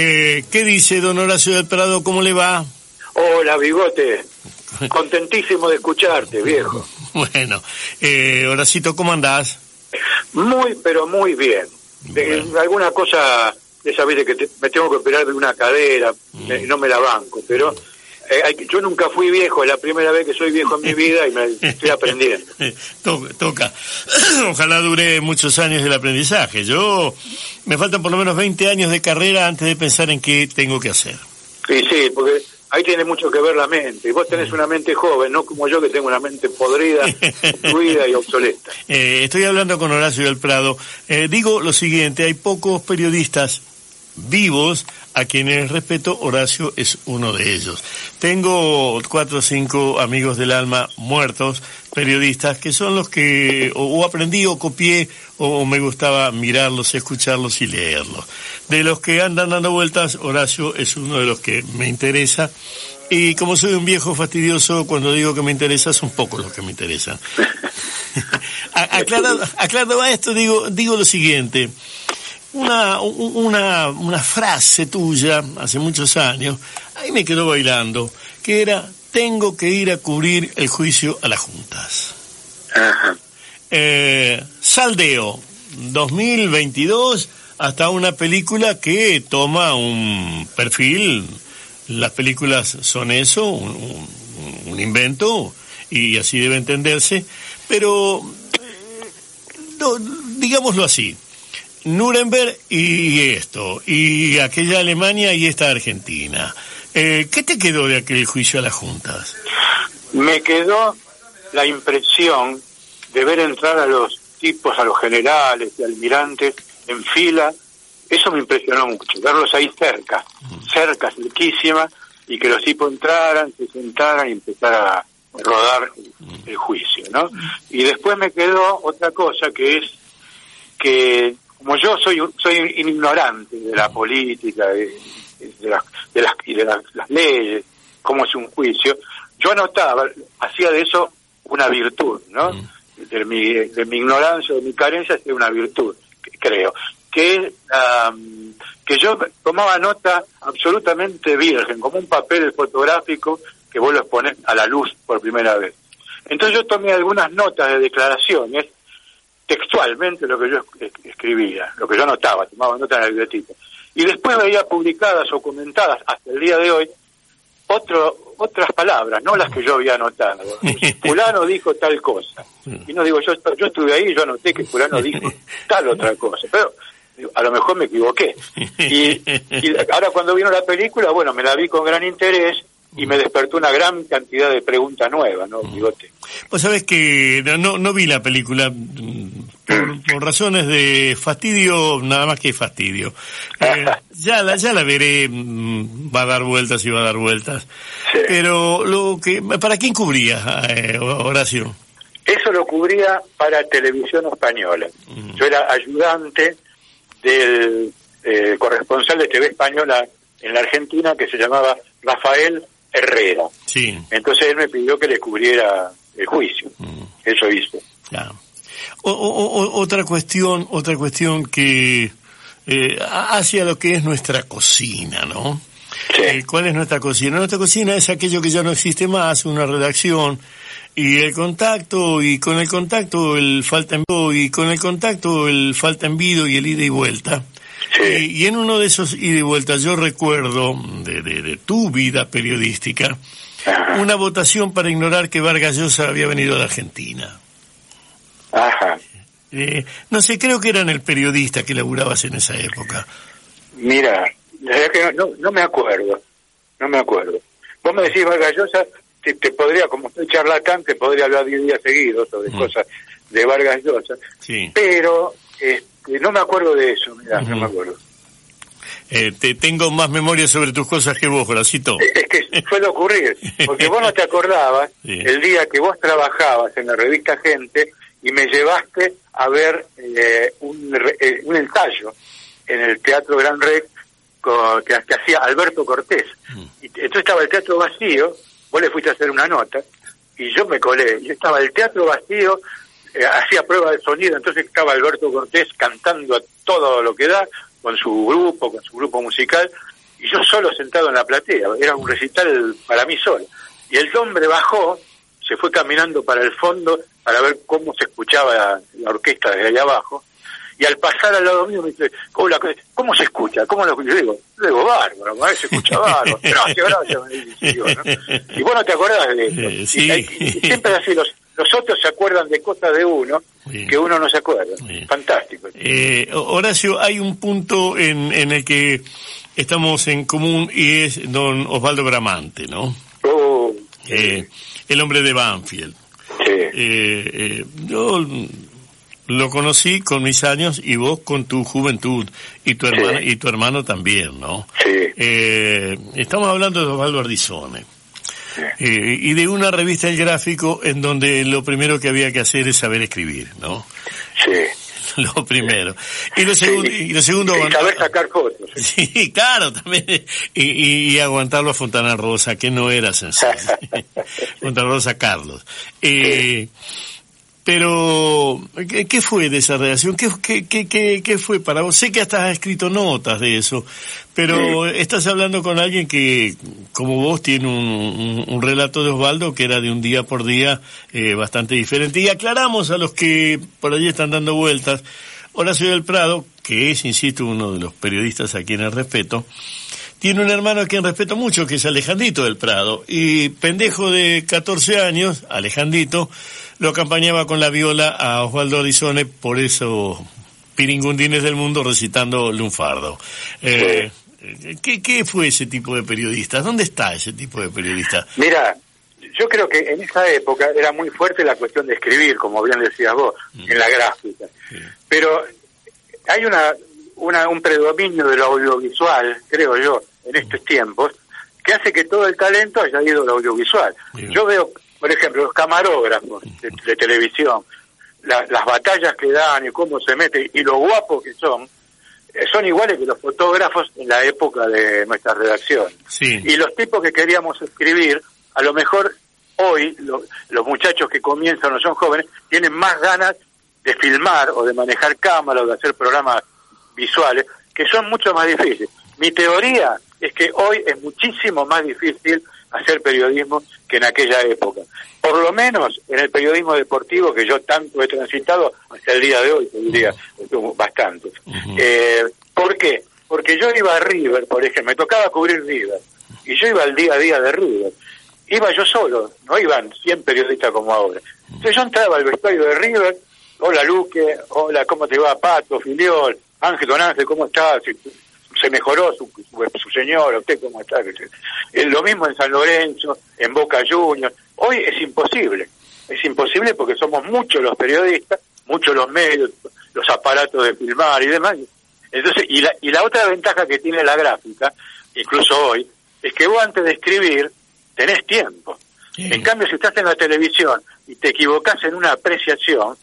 Eh, ¿Qué dice don Horacio del Prado? ¿Cómo le va? Hola, bigote. Contentísimo de escucharte, viejo. Bueno, eh, Horacito, ¿cómo andás? Muy, pero muy bien. De- alguna cosa, ya sabés de que te- me tengo que operar de una cadera, eh, no me la banco, pero eh, yo nunca fui viejo, es la primera vez que soy viejo en mi vida y me estoy aprendiendo. To- toca. Ojalá dure muchos años del aprendizaje. Yo me faltan por lo menos 20 años de carrera antes de pensar en qué tengo que hacer. Y sí, porque ahí tiene mucho que ver la mente. Y vos tenés una mente joven, no como yo que tengo una mente podrida, destruida y obsoleta. Eh, estoy hablando con Horacio del Prado. Eh, digo lo siguiente, hay pocos periodistas vivos a quienes respeto, Horacio es uno de ellos. Tengo cuatro o cinco amigos del alma muertos, periodistas, que son los que o, aprendí o copié o me gustaba mirarlos, escucharlos y leerlos. De los que andan dando vueltas, Horacio es uno de los que me interesa. Y como soy un viejo fastidioso, cuando digo que me interesa, son pocos los que me interesan. Aclarado, aclarado a esto, digo, digo lo siguiente. Una, una, una frase tuya hace muchos años, ahí me quedó bailando, que era, tengo que ir a cubrir el juicio a las juntas. Ajá. Eh, Saldeo, 2022, hasta una película que toma un perfil, las películas son eso, un, un- un invento, y así debe entenderse, pero eh, no, digámoslo así, Nuremberg y esto, y aquella Alemania y esta Argentina. Eh, ¿Qué te quedó de aquel juicio a las juntas? Me quedó la impresión de ver entrar a los tipos, a los generales y almirantes en fila. Eso me impresionó mucho, verlos ahí cerca, cerca, cerquísima, y que los tipos entraran, se sentaran y empezaran a rodar el juicio, ¿no? Y después me quedó otra cosa que es que como yo soy un- soy ignorante de la política de, de las de las y de las, las leyes cómo es un juicio. Yo anotaba hacía de eso una virtud no de mi de mi ignorancia de mi carencia es una virtud creo. Que am, que yo tomaba nota absolutamente virgen como un papel fotográfico que vos lo pones a la luz por primera vez. Entonces yo tomé algunas notas de declaraciones textualmente lo que yo es- escribía, lo que yo anotaba, tomaba nota en el libretito. Y después veía publicadas o comentadas hasta el día de hoy otro, otras palabras, no las que yo había anotado. Fulano dijo tal cosa. Y no digo, yo, yo estuve ahí y yo anoté que fulano dijo tal otra cosa. Pero a lo mejor me equivoqué. Y, y ahora cuando vino la película, bueno, me la vi con gran interés y me despertó una gran cantidad de preguntas nuevas, ¿no, bigote? Vos sabés que no, no, no vi la película por, por razones de fastidio, nada más que fastidio. Eh, ya, la, ya la veré, mm, va a dar vueltas y va a dar vueltas. Sí. Pero lo que, ¿para quién cubría, eh, Horacio? Eso lo cubría para televisión española. Yo era ayudante del eh, corresponsal de TV española en la Argentina que se llamaba Rafael Herrera. Sí, Entonces él me pidió que le cubriera el juicio. Eso hizo. ya. O- o- o- otra cuestión, otra cuestión que eh, hacia lo que es nuestra cocina, ¿no? Sí. Eh, ¿Cuál es nuestra cocina? Nuestra cocina es aquello que ya no existe más, una redacción y el contacto y con el contacto el falta en y con el contacto el falta en vido y el ida y vuelta. Sí. Y, y en uno de esos y vuelta yo recuerdo de, de, de tu vida periodística Ajá. una votación para ignorar que Vargas Llosa había venido a la Argentina. Ajá. Eh, no sé, creo que eran el periodista que laburabas en esa época. Mira, que no, no, no me acuerdo. No me acuerdo. Vos me decís Vargas Llosa, te, te podría, como soy charlatán, te podría hablar 10 días seguidos sobre Mm. cosas de Vargas Llosa. Sí. Pero este, no me acuerdo de eso, mira, no me acuerdo. Eh, te, tengo más memoria sobre tus cosas que vos, Horacito. Es que suele ocurrir, porque vos no te acordabas el día que vos trabajabas en la revista Gente y me llevaste a ver eh, un, eh, un ensayo en el Teatro Gran Rex que, hacía Alberto Cortés. Mm. Y entonces estaba el teatro vacío, vos le fuiste a hacer una nota, y yo me colé, y estaba el teatro vacío, eh, hacía prueba de sonido, entonces estaba Alberto Cortés cantando a todo lo que da, con su grupo, con su grupo musical, y yo solo sentado en la platea, era un recital para mí solo. Y el hombre bajó, se fue caminando para el fondo para ver cómo se escuchaba la, orquesta desde allá abajo, y al pasar al lado mío me dice, ¿cómo, se escucha? ¿Cómo lo escucho? digo, digo, bárbaro, a ver, se escucha bárbaro. Gracias, gracias, me dice, Y vos no te acordás de eso. siempre así, los, los otros se acuerdan de cosas de uno que uno no se acuerda. Fantástico. Eh, Horacio, hay un punto en, en el que estamos en común y es don Osvaldo Bramante, ¿no? Oh, eh, el hombre de Banfield. Eh, eh, yo lo conocí con mis años y vos con tu juventud y tu hermano y tu hermano también, ¿no? Sí. Eh, estamos hablando de Osvaldo Ardizone. Eh, y de una revista El Gráfico en donde lo primero que había que hacer es saber escribir, ¿no? Sí. Lo primero. Y lo, segundo y lo segundo... Y saber sacar fotos. Sí, claro, también. Y, y, aguantarlo a Fontana Rosa, que no era sencillo. Fontana Rosa Carlos. Eh, pero, ¿qué, fue de esa relación? ¿Qué, qué, qué, qué, fue para vos? Sé que hasta has escrito notas de eso, pero estás hablando con alguien que, como vos, tiene un, un, relato de Osvaldo que era de un día por día eh, bastante diferente. Y aclaramos a los que por allí están dando vueltas, Horacio del Prado, que es, insisto, uno de los periodistas a quienes respeto, tiene un hermano a quien respeto mucho, que es Alejandrito del Prado. Y pendejo de 14 años, Alejandrito, lo acompañaba con la viola a Osvaldo Arizone, por eso Piringundines del Mundo recitando Lunfardo. Eh, ¿qué, ¿Qué fue ese tipo de periodista? ¿Dónde está ese tipo de periodista? Mira, yo creo que en esa época era muy fuerte la cuestión de escribir, como bien decías vos, mm. en la gráfica. Pero hay una, una, un predominio de lo audiovisual, creo yo, en estos tiempos, que hace que todo el talento haya ido al audiovisual. Yo veo, por ejemplo, los camarógrafos de, televisión, las batallas que dan y cómo se meten y lo guapos que son, eh, son iguales que los fotógrafos en la época de nuestra redacción. Y los tipos que queríamos escribir, a lo mejor hoy los muchachos que comienzan o son jóvenes tienen más ganas de filmar o de manejar cámaras o de hacer programas visuales que son mucho más difíciles. Mi teoría es que hoy es muchísimo más difícil hacer periodismo que en aquella época. Por lo menos en el periodismo deportivo que yo tanto he transitado hasta el día de hoy, te diría, bastante. eh, ¿Por qué? Porque yo iba a River, por ejemplo, me tocaba cubrir River, y yo iba al día a día de River. Iba yo solo, no iban 100 periodistas como ahora. Entonces yo entraba al vestuario de River, hola Luque, hola, ¿cómo te va Pato, Filiol, Ángel Don Ángel, ¿cómo estás? Se mejoró su, su, señor, usted cómo está. Lo mismo en San Lorenzo, en Boca Juniors. Hoy es imposible. Es imposible porque somos muchos los periodistas, muchos los medios, los aparatos de filmar y demás. Entonces, y la, y la otra ventaja que tiene la gráfica, incluso hoy, es que vos antes de escribir tenés tiempo. En cambio, si estás en la televisión y te equivocás en una apreciación,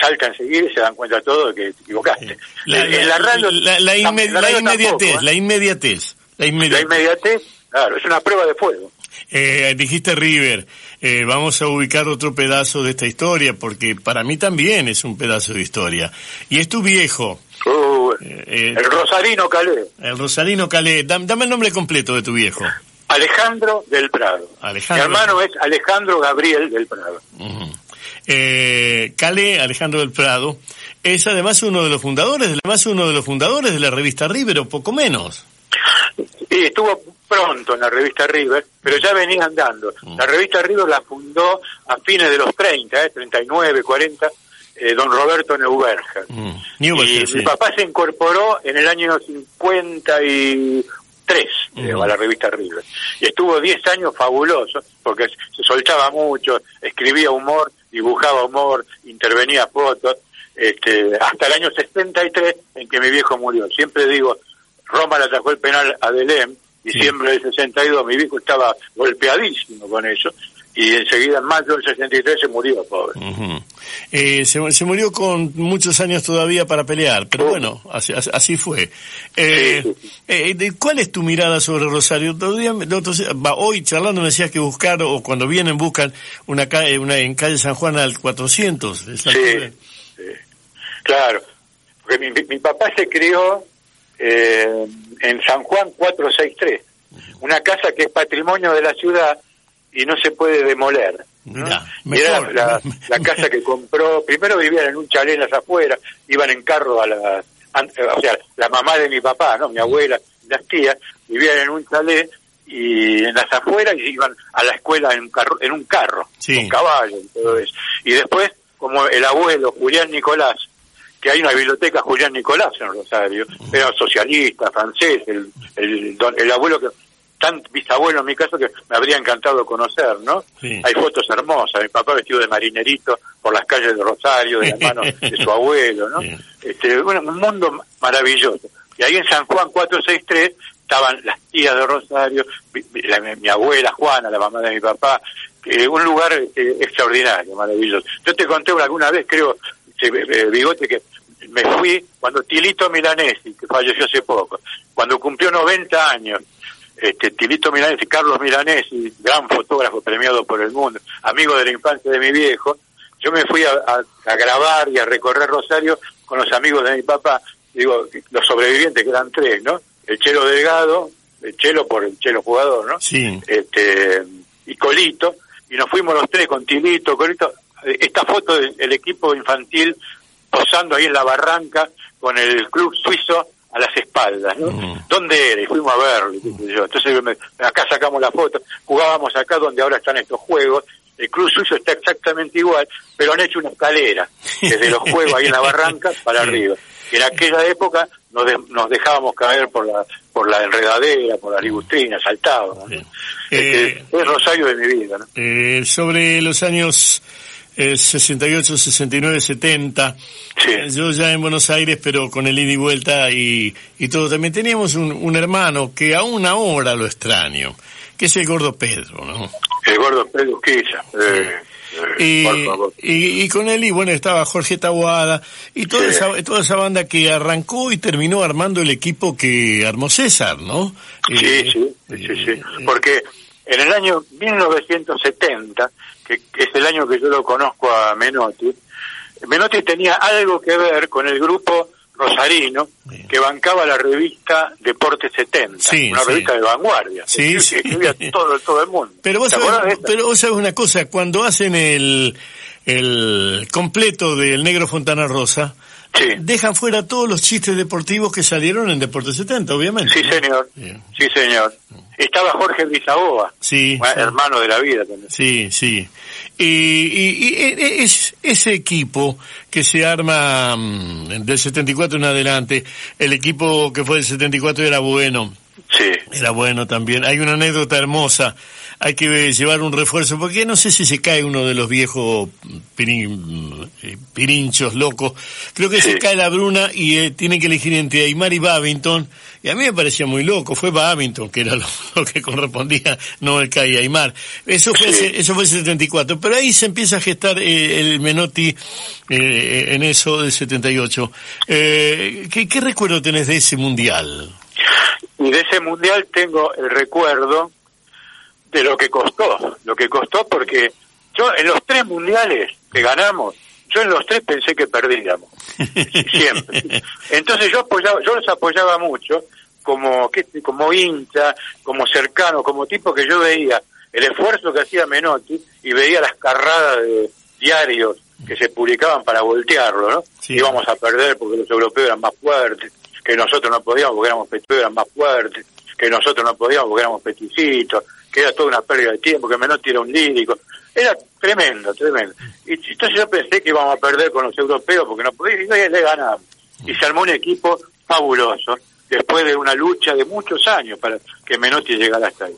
salta enseguida y se dan cuenta todo de que te equivocaste. La, la, inmediatez, la inmediatez, la inmediatez. claro, es una prueba de fuego. Eh, dijiste River, eh, vamos a ubicar otro pedazo de esta historia, porque para mí también es un pedazo de historia. Y es tu viejo. Uh, eh, el Rosarino Calé. El Rosarino Calé. Dame, el nombre completo de tu viejo. Alejandro del Prado. Alejandro. Mi hermano es Alejandro Gabriel del Prado. Eh, Cale, Alejandro del Prado, es además uno de los fundadores, además uno de los fundadores de la revista River, o poco menos. Sí, estuvo pronto en la revista River, pero ya venía andando. Mm. La revista River la fundó a fines de los 30, eh, 39, 40, eh, don Roberto Neuberger. Mm. y mi papá se incorporó en el año 53 mm. a la revista River. Y estuvo 10 años fabuloso, porque se soltaba mucho, escribía humor, dibujaba humor, intervenía fotos, este, hasta el año 63 en que mi viejo murió. Siempre digo, Roma le atajó el penal a Delem, diciembre del 62, mi viejo estaba golpeadísimo con eso, y enseguida en mayo del 63 se murió, pobre. eh, se, murió con muchos años todavía para pelear, pero bueno, así, así fue. Eh, eh, ¿Cuál es tu mirada sobre Rosario? hoy charlando me decías que buscar, o cuando vienen buscan una calle, una, en calle San Juan al 400. Sí, claro. Porque mi, mi, papá se crió eh, en San Juan 463, una casa que es patrimonio de la ciudad y no se puede demoler. era la, casa que compró, primero vivían en un chalet en las afueras, iban en carro a la, o sea, la mamá de mi papá, no, mi abuela, las tías, vivían en un chalet y en las afueras y iban a la escuela en un carro, en un carro, con caballo y todo eso. Y después, como el abuelo Julián Nicolás, que hay una biblioteca Julián Nicolás en Rosario, era socialista, francés, el, el, el abuelo que tan bisabuelo en mi caso que me habría encantado conocer, ¿no? Hay fotos hermosas, mi papá vestido de marinerito por las calles de Rosario, de la mano de su abuelo, ¿no? Este, bueno, un mundo maravilloso. Y ahí en San Juan 463 estaban las tías de Rosario, mi, abuela Juana, la mamá de mi papá, un lugar este, extraordinario, maravilloso. Yo te conté alguna vez, creo, eh, Bigote, que me fui cuando Tilito Milanesi, que falleció hace poco, cuando cumplió 90 años, este, Tilito Milanesi, Carlos Milanesi, gran fotógrafo premiado por el mundo, amigo de la infancia de mi viejo, yo me fui a, grabar y a recorrer Rosario con los amigos de mi papá, digo, los sobrevivientes que eran tres, ¿no? El Chelo Delgado, el Chelo por el Chelo jugador, ¿no? Sí. Este, y Colito, y nos fuimos los tres con Tilito, Colito, esta foto del equipo infantil posando ahí en la barranca con el club suizo a las espaldas, ¿no? Mm. ¿Dónde era? Y fuimos a verlo, Entonces acá sacamos la foto, jugábamos acá donde ahora están estos juegos, el club suyo está exactamente igual, pero han hecho una escalera desde los juegos ahí en la barranca para arriba. Y en aquella época nos, nos dejábamos caer por la por la enredadera, por la ligustrina, saltábamos. Este, eh, es Rosario de mi vida. ¿no? Eh, sobre los años 68, 69, 70. Yo ya en Buenos Aires, pero con el ida y vuelta y, y todo. También teníamos un, un, hermano que aún ahora lo extraño, que es el gordo Pedro, ¿no? El gordo Pedro Quilla. Eh, eh, y, y, con él, y bueno, estaba Jorge Tabuada y toda, esa, toda esa banda que arrancó y terminó armando el equipo que armó César, ¿no? Sí, sí, sí, sí, eh, porque en el año 1970 que es el año que yo lo conozco a Menotti, Menotti tenía algo que ver con el grupo Rosarino, que bancaba la revista Deporte 70, una revista de vanguardia. Sí, sí. todo, todo el mundo. Pero vos, sabés, pero vos sabés una cosa, cuando hacen el, el completo del Negro Fontana Rosa, dejan fuera todos los chistes deportivos que salieron en Deporte 70, obviamente. Sí, señor. Sí, señor. Estaba Jorge Brizaboa, sí, hermano de la vida también. Sí, sí. Y, y, e, es, ese equipo que se arma mm, del 74 en adelante, el equipo que fue del 74 era bueno. Sí. Era bueno también. Hay una anécdota hermosa hay que llevar un refuerzo, porque no sé si se cae uno de los viejos eh, pirinchos locos, creo que se cae la Bruna y eh, tiene que elegir entre Aymar y Babington, y a mí me parecía muy loco, fue Babington, que era lo, que correspondía, no el cae Aymar. Eso fue, eso fue el 74, pero ahí se empieza a gestar eh, el Menotti en eso del 78. Eh, ¿qué, ¿Qué recuerdo tenés de ese mundial? Y de ese mundial tengo el recuerdo de lo que costó, lo que costó porque yo en los tres mundiales que ganamos, yo en los tres pensé que perdíamos, siempre. Entonces yo apoyaba, yo los apoyaba mucho como como hincha, como cercano, como tipo que yo veía el esfuerzo que hacía Menotti y veía las carradas de diarios que se publicaban para voltearlo, ¿no? Íbamos a perder porque los europeos eran más fuertes, que nosotros no podíamos porque éramos eran más fuertes, que nosotros no podíamos porque éramos peticitos, que era toda una pérdida de tiempo, que Menotti era un lírico. Era tremendo, tremendo. Y entonces yo pensé que íbamos a perder con los europeos porque no podíamos, y le ganamos. Y se armó un equipo fabuloso, después de una lucha de muchos años para que Menotti llegara hasta ahí.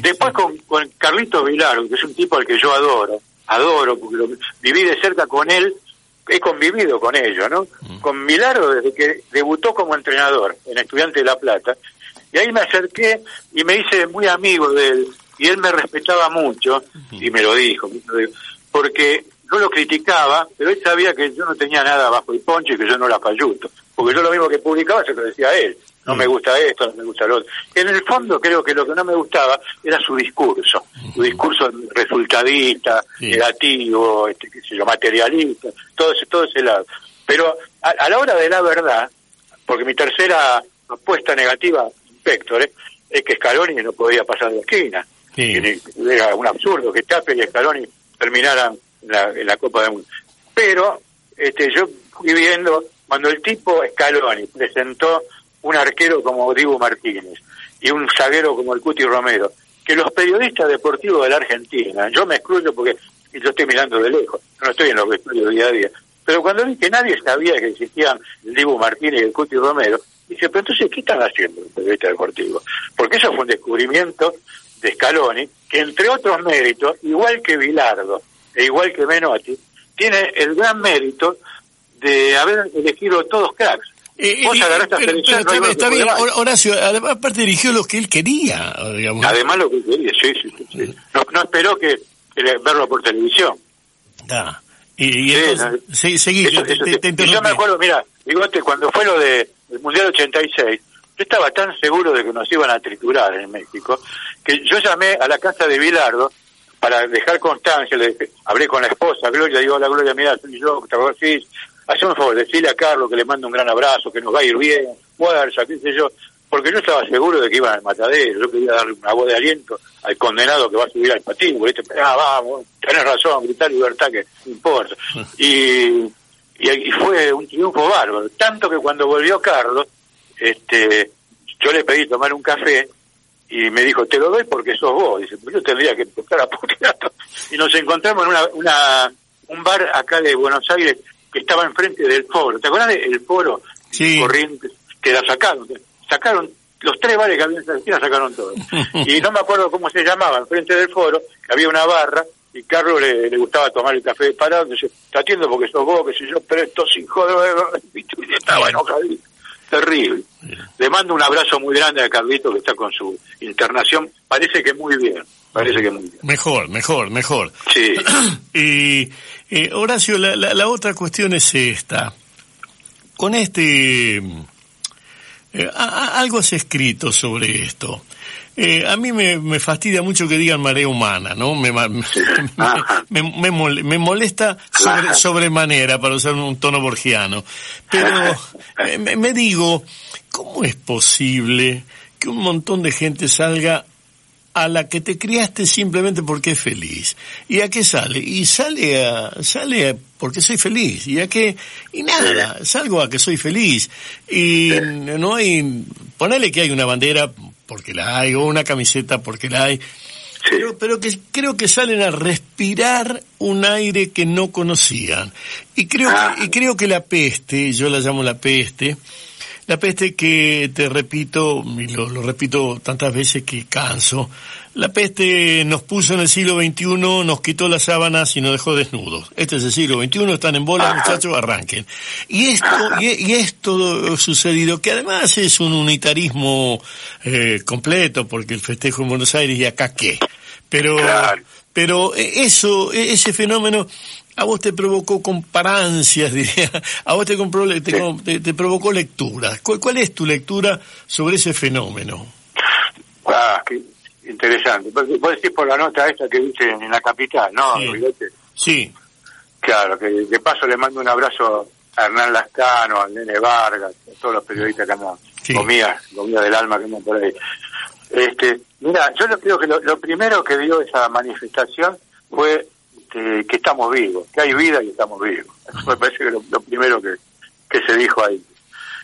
Después con, con Carlitos Vilar, que es un tipo al que yo adoro, adoro, porque viví de cerca con él he convivido con ellos, ¿no? Con Milaro desde que debutó como entrenador en Estudiante de La Plata. Y ahí me acerqué y me hice muy amigo de él. Y él me respetaba mucho, y me lo dijo, porque yo lo criticaba, pero él sabía que yo no tenía nada bajo el poncho y que yo no la falluto. Porque yo lo mismo que publicaba se lo decía a él no me gusta esto, no me gusta lo otro. En el fondo creo que lo que no me gustaba era su discurso, su discurso resultadista, negativo, este, qué sé yo, materialista, todo ese, todo ese lado. Pero a, la hora de la verdad, porque mi tercera apuesta negativa, Héctor, es que Scaloni no podía pasar de la esquina. Era un absurdo que Tapia y Scaloni terminaran en la, Copa del Mundo. Pero este, yo fui viendo, cuando el tipo Scaloni presentó un arquero como Diego Martínez y un zaguero como el Cuti Romero, que los periodistas deportivos de la Argentina, yo me excluyo porque yo estoy mirando de lejos, no estoy en los vestuarios día a día, pero cuando vi que nadie sabía que existían el Diego Martínez y el Cuti Romero, dice, pero entonces, ¿qué están haciendo los periodistas deportivos? Porque eso fue un descubrimiento de Scaloni, que entre otros méritos, igual que Vilardo e igual que Menotti, tiene el gran mérito de haber elegido todos cracks. Eh, Vos pero, está, bien, Horacio, además, aparte dirigió lo que él quería, digamos. Además lo que quería, sí, sí, sí. No, no esperó que, verlo por televisión. Ah, y, y sí, seguí, yo me acuerdo, mira, digo, este, cuando fue lo de el Mundial 86, yo estaba tan seguro de que nos iban a triturar en México, que yo llamé a la casa de Bilardo para dejar constancia, le hablé con la esposa, Gloria, digo, la Gloria, mira, soy yo, sí, hacemos un favor, decirle a Carlos que le mando un gran abrazo, que nos va a ir bien, fuerza, qué sé yo, porque yo estaba seguro de que iban al matadero, yo quería darle una voz de aliento al condenado que va a subir al patín, ¿viste? ah, vamos, tenés razón, gritar libertad que importa. Y, y, fue un triunfo bárbaro, tanto que cuando volvió Carlos, este, yo le pedí tomar un café y me dijo, te lo doy porque sos vos. Dice, pues yo tendría que tocar a Pugliato. Y nos encontramos en una, una, un bar acá de Buenos Aires que estaba enfrente del foro. ¿Te acuerdas del foro? Sí. Corrientes, que la sacaron. Sacaron, los tres bares que había en esa esquina sacaron todo. y no me acuerdo cómo se llamaba, enfrente del foro, que había una barra, y Carlos le, gustaba tomar el café parado, dice, te atiendo porque sos vos, que si yo, pero estos hijos de... Y estaba enojadito. Terrible. Le mando un abrazo muy grande a Carlito que está con su internación. Parece que muy bien. Parece que muy bien. Mejor, mejor, mejor. Sí. y eh, Horacio, la, la, otra cuestión es esta. Con este... Eh, algo has escrito sobre esto. Eh, a mí me, me, fastidia mucho que digan marea humana, ¿no? Me, me, me, molesta sobre, sobremanera, para usar un tono borgiano. Pero me digo, ¿cómo es posible que un montón de gente salga a la que te criaste simplemente porque es feliz. ¿Y a qué sale? Y sale a, sale porque soy feliz. ¿Y a qué? Y nada, salgo a que soy feliz. Y no hay, ponele que hay una bandera porque la hay, o una camiseta porque la hay. Pero, pero que creo que salen a respirar un aire que no conocían. Y creo que, ah. y creo que la peste, yo la llamo la peste, la peste que te repito, y lo, repito tantas veces que canso, la peste nos puso en el siglo XXI, nos quitó las sábanas y nos dejó desnudos. Este es el siglo XXI, están en bola, muchachos, arranquen. Y esto, y, esto sucedido, que además es un unitarismo eh, completo, porque el festejo en Buenos Aires y acá qué. Pero, pero eh, eso, e, ese fenómeno a vos te provocó comparancias, diría, a vos te, te, provocó lectura. ¿Cuál, es tu lectura sobre ese fenómeno? Ah, qué interesante. Vos decís por la nota esta que viste en la capital, ¿no? Sí. Claro, que de paso le mando un abrazo a Hernán Lascano, a Nene Vargas, a todos los periodistas que andan, comida, comida del alma que andan por ahí. Este, mira, yo creo que lo, lo primero que dio esa manifestación fue que, estamos vivos, que hay vida y estamos vivos. Eso me parece que lo, lo primero que, que se dijo ahí.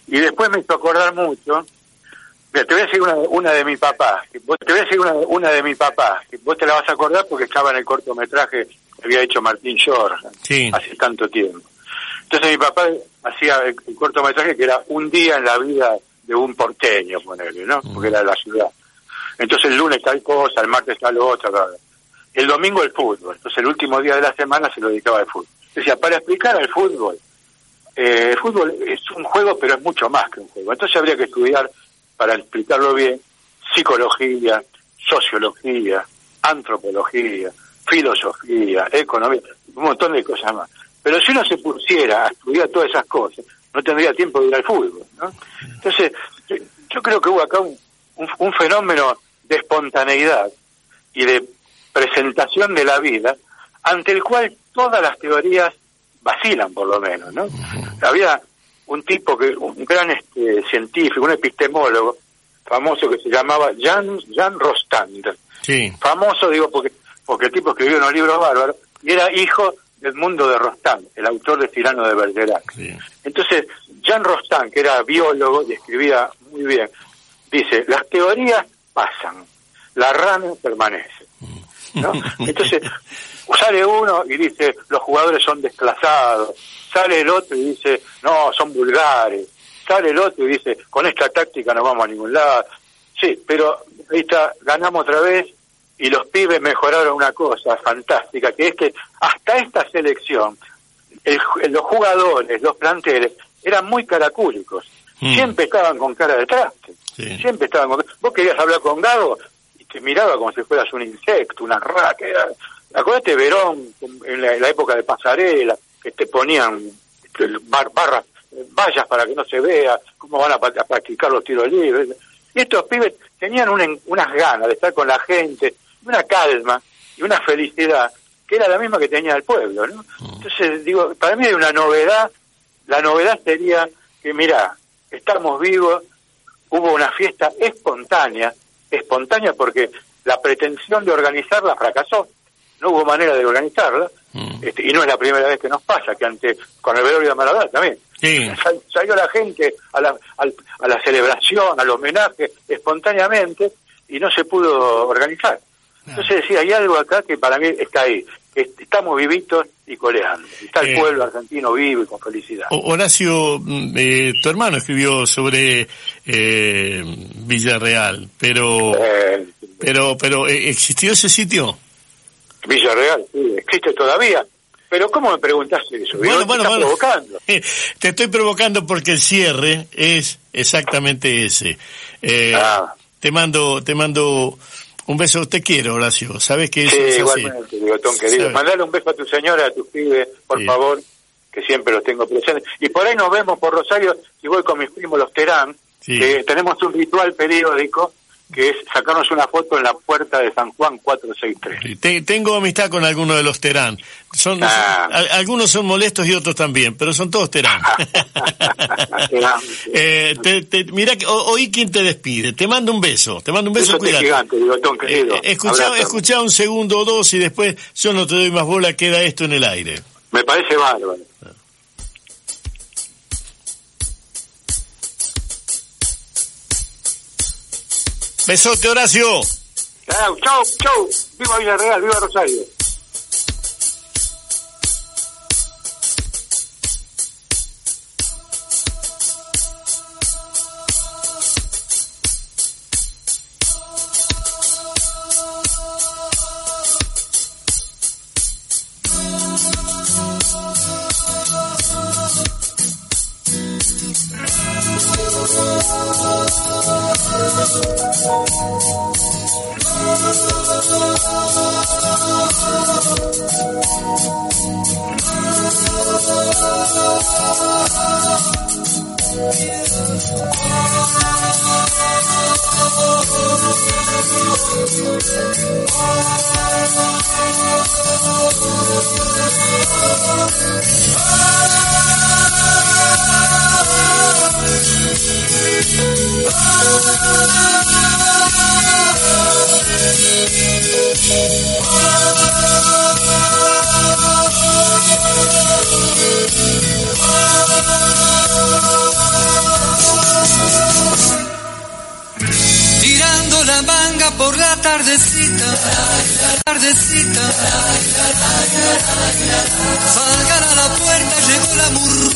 Y después me hizo acordar mucho, te voy a decir una, una de mi papá, te voy a decir una, una de mi papá, que vos te la vas a acordar porque estaba en el cortometraje que había hecho Martín Shore hace tanto tiempo. Entonces mi papá hacía el, cortometraje que era un día en la vida de un porteño, ponerle, ¿no? Porque era de la ciudad. Entonces el lunes tal cosa, el martes tal otra, el domingo el fútbol. Entonces el último día de la semana se lo dedicaba al fútbol. Decía, para explicar al fútbol eh, el fútbol es un juego, pero es mucho más que un juego. Entonces habría que estudiar, para explicarlo bien, psicología, sociología, antropología, filosofía, economía, un montón de cosas más. Pero si uno se pusiera a estudiar todas esas cosas, no tendría tiempo de ir al fútbol. ¿no? Entonces, yo creo que hubo acá un, un, fenómeno de espontaneidad y de presentación de la vida ante el cual todas las teorías vacilan por lo menos, ¿no? Había un tipo que, un gran este, científico, un epistemólogo famoso que se llamaba Jan, Jan Rostand. Sí. Famoso, digo, porque, porque el tipo escribió unos libros bárbaros y era hijo del mundo de Rostand, el autor de Tirano de Bergerac. Entonces, Jan Rostand, que era biólogo y escribía muy bien, dice, las teorías pasan, la rana permanece. ¿No? Entonces, sale uno y dice, los jugadores son desplazados, sale el otro y dice, no, son vulgares, sale el otro y dice, con esta táctica no vamos a ningún lado. Sí, pero ahí está, ganamos otra vez y los pibes mejoraron una cosa fantástica, que es que hasta esta selección, los jugadores, los planteles, eran muy caracúlicos. Mm. Siempre estaban con cara de traste. Siempre estaban con... Vos querías hablar con Gago te miraba como si fueras un insecto, una rata. Acordate Verón, en la, época de pasarela, que te ponían este, barras, vallas para que no se vea, cómo van a, practicar los tiros libres. Y estos pibes tenían unas ganas de estar con la gente, una calma y una felicidad que era la misma que tenía el pueblo, ¿no? Mm. Entonces, digo, para mí hay una novedad, la novedad sería que, mira, estamos vivos, hubo una fiesta espontánea, espontánea porque la pretensión de organizarla fracasó, no hubo manera de organizarla, mm. este, y no es la primera vez que nos pasa, que ante con el velorio de Maradona también. Salió la gente a la, a la celebración, al homenaje, espontáneamente, y no se pudo organizar. Entonces decía, hay algo acá que para mí está ahí. Estamos vivitos y coleando. Está el pueblo argentino vivo y con felicidad. Horacio, mm, eh, tu hermano escribió sobre eh, Villarreal, pero, eh, pero, pero ¿existió ese sitio? Villarreal, sí, existe todavía. Pero ¿cómo me preguntaste eso? Bueno, bueno, bueno. provocando. Te estoy provocando porque el cierre es exactamente ese. Ah. Te mando, te mando un beso, te quiero, Horacio. Sabes que eso sí, es igualmente, Tom, querido. Mandale un beso a tu señora, a tus pibes, por favor, que siempre los tengo presentes. Y por ahí nos vemos por Rosario, y voy con mis primos los Terán, que tenemos un ritual periódico que es sacarnos una foto en la puerta de San Juan 463. tengo amistad con algunos de los Terán. Son, ah. algunos son molestos y otros también, pero son todos Terán. eh, mira, oí quién te despide. Te mando un beso. Te mando un beso. Gigante, digo, querido. Eh, escucha, un segundo o dos y después yo no te doy más bola, queda esto en el aire. Me parece bárbaro. Besote, Horacio. Chau, chau, chau. Viva Villarreal, viva Rosario. Tirando la manga por la tardecita, la tardecita. Salgan a la puerta, llegó la murga.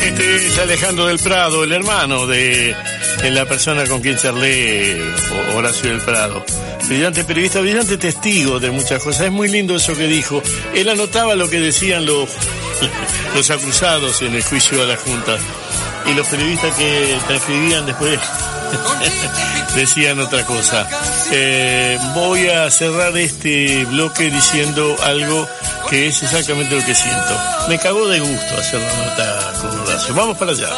Este es Alejandro del Prado, el hermano de, de la persona con quien charlé, Horacio del Prado. Brillante periodista, brillante testigo de muchas cosas. Es muy lindo eso que dijo. Él anotaba lo que decían los, los acusados en el juicio a la Junta. Y los periodistas que transcribían después decían otra cosa. Eh, voy a cerrar este bloque diciendo algo que es exactamente lo que siento. Me cagó de gusto hacer la nota con Horacio. Vamos para allá.